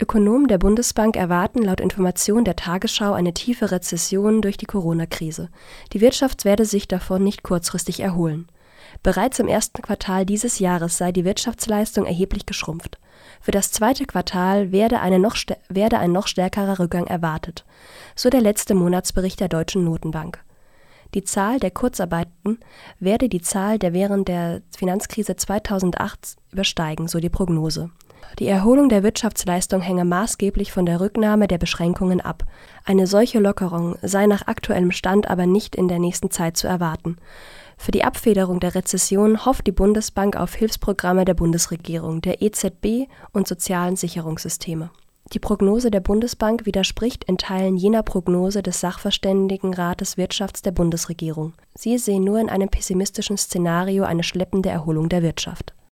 Ökonomen der Bundesbank erwarten laut Informationen der Tagesschau eine tiefe Rezession durch die Corona-Krise. Die Wirtschaft werde sich davon nicht kurzfristig erholen. Bereits im ersten Quartal dieses Jahres sei die Wirtschaftsleistung erheblich geschrumpft. Für das zweite Quartal werde, noch werde ein noch stärkerer Rückgang erwartet, so der letzte Monatsbericht der Deutschen Notenbank. Die Zahl der Kurzarbeiten werde die Zahl der während der Finanzkrise 2008 übersteigen, so die Prognose. Die Erholung der Wirtschaftsleistung hänge maßgeblich von der Rücknahme der Beschränkungen ab. Eine solche Lockerung sei nach aktuellem Stand aber nicht in der nächsten Zeit zu erwarten. Für die Abfederung der Rezession hofft die Bundesbank auf Hilfsprogramme der Bundesregierung, der EZB und sozialen Sicherungssysteme. Die Prognose der Bundesbank widerspricht in Teilen jener Prognose des Sachverständigenrates Wirtschafts der Bundesregierung. Sie sehen nur in einem pessimistischen Szenario eine schleppende Erholung der Wirtschaft